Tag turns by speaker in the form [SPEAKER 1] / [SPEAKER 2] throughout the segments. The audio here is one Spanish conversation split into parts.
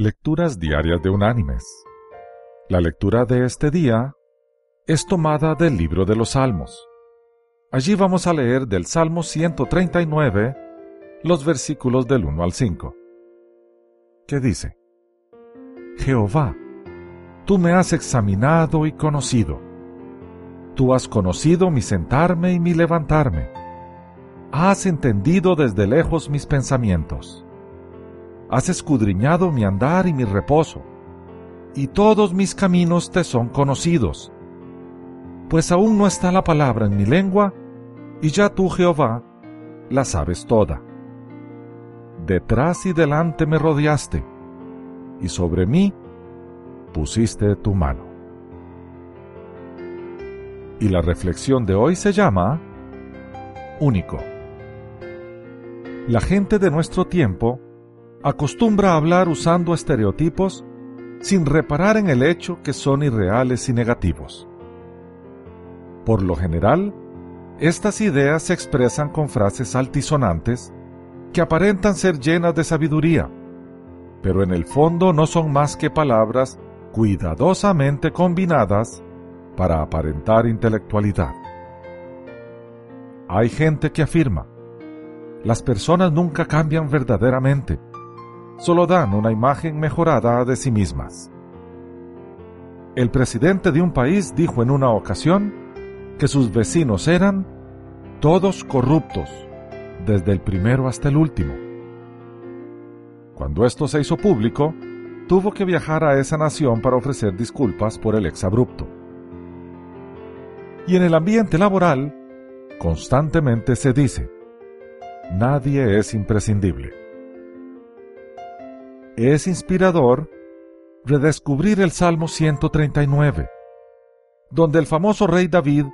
[SPEAKER 1] Lecturas Diarias de Unánimes. La lectura de este día es tomada del libro de los Salmos. Allí vamos a leer del Salmo 139 los versículos del 1 al 5, que dice, Jehová, tú me has examinado y conocido. Tú has conocido mi sentarme y mi levantarme. Has entendido desde lejos mis pensamientos. Has escudriñado mi andar y mi reposo, y todos mis caminos te son conocidos. Pues aún no está la palabra en mi lengua, y ya tú, Jehová, la sabes toda. Detrás y delante me rodeaste, y sobre mí pusiste tu mano. Y la reflexión de hoy se llama Único. La gente de nuestro tiempo acostumbra a hablar usando estereotipos sin reparar en el hecho que son irreales y negativos. Por lo general, estas ideas se expresan con frases altisonantes que aparentan ser llenas de sabiduría, pero en el fondo no son más que palabras cuidadosamente combinadas para aparentar intelectualidad. Hay gente que afirma, las personas nunca cambian verdaderamente, solo dan una imagen mejorada de sí mismas. El presidente de un país dijo en una ocasión que sus vecinos eran todos corruptos, desde el primero hasta el último. Cuando esto se hizo público, tuvo que viajar a esa nación para ofrecer disculpas por el exabrupto. Y en el ambiente laboral, constantemente se dice, nadie es imprescindible. Es inspirador redescubrir el Salmo 139, donde el famoso rey David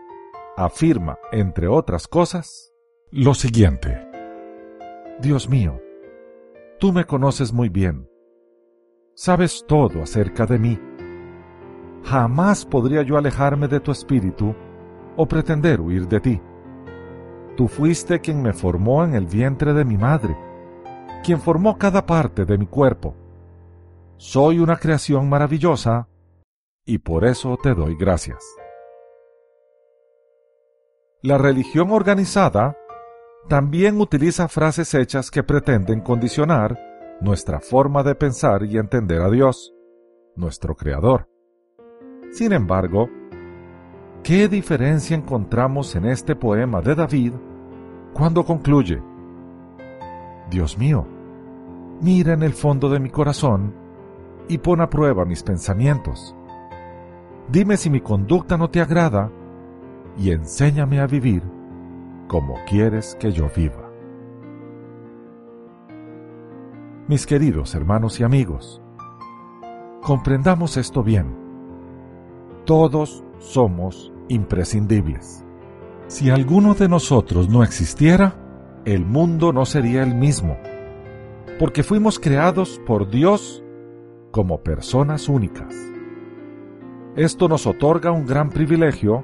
[SPEAKER 1] afirma, entre otras cosas, lo siguiente. Dios mío, tú me conoces muy bien. Sabes todo acerca de mí. Jamás podría yo alejarme de tu espíritu o pretender huir de ti. Tú fuiste quien me formó en el vientre de mi madre, quien formó cada parte de mi cuerpo. Soy una creación maravillosa y por eso te doy gracias. La religión organizada también utiliza frases hechas que pretenden condicionar nuestra forma de pensar y entender a Dios, nuestro Creador. Sin embargo, ¿qué diferencia encontramos en este poema de David cuando concluye? Dios mío, mira en el fondo de mi corazón y pon a prueba mis pensamientos. Dime si mi conducta no te agrada y enséñame a vivir como quieres que yo viva. Mis queridos hermanos y amigos, comprendamos esto bien. Todos somos imprescindibles. Si alguno de nosotros no existiera, el mundo no sería el mismo, porque fuimos creados por Dios como personas únicas. Esto nos otorga un gran privilegio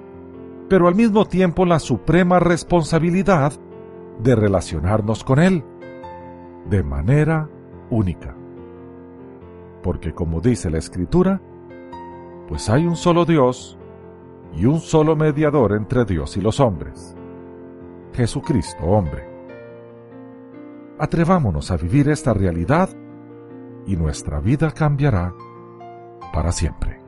[SPEAKER 1] pero al mismo tiempo la suprema responsabilidad de relacionarnos con Él de manera única. Porque como dice la Escritura, pues hay un solo Dios y un solo mediador entre Dios y los hombres, Jesucristo hombre. Atrevámonos a vivir esta realidad y nuestra vida cambiará para siempre.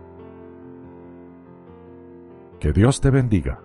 [SPEAKER 1] Que Dios te bendiga.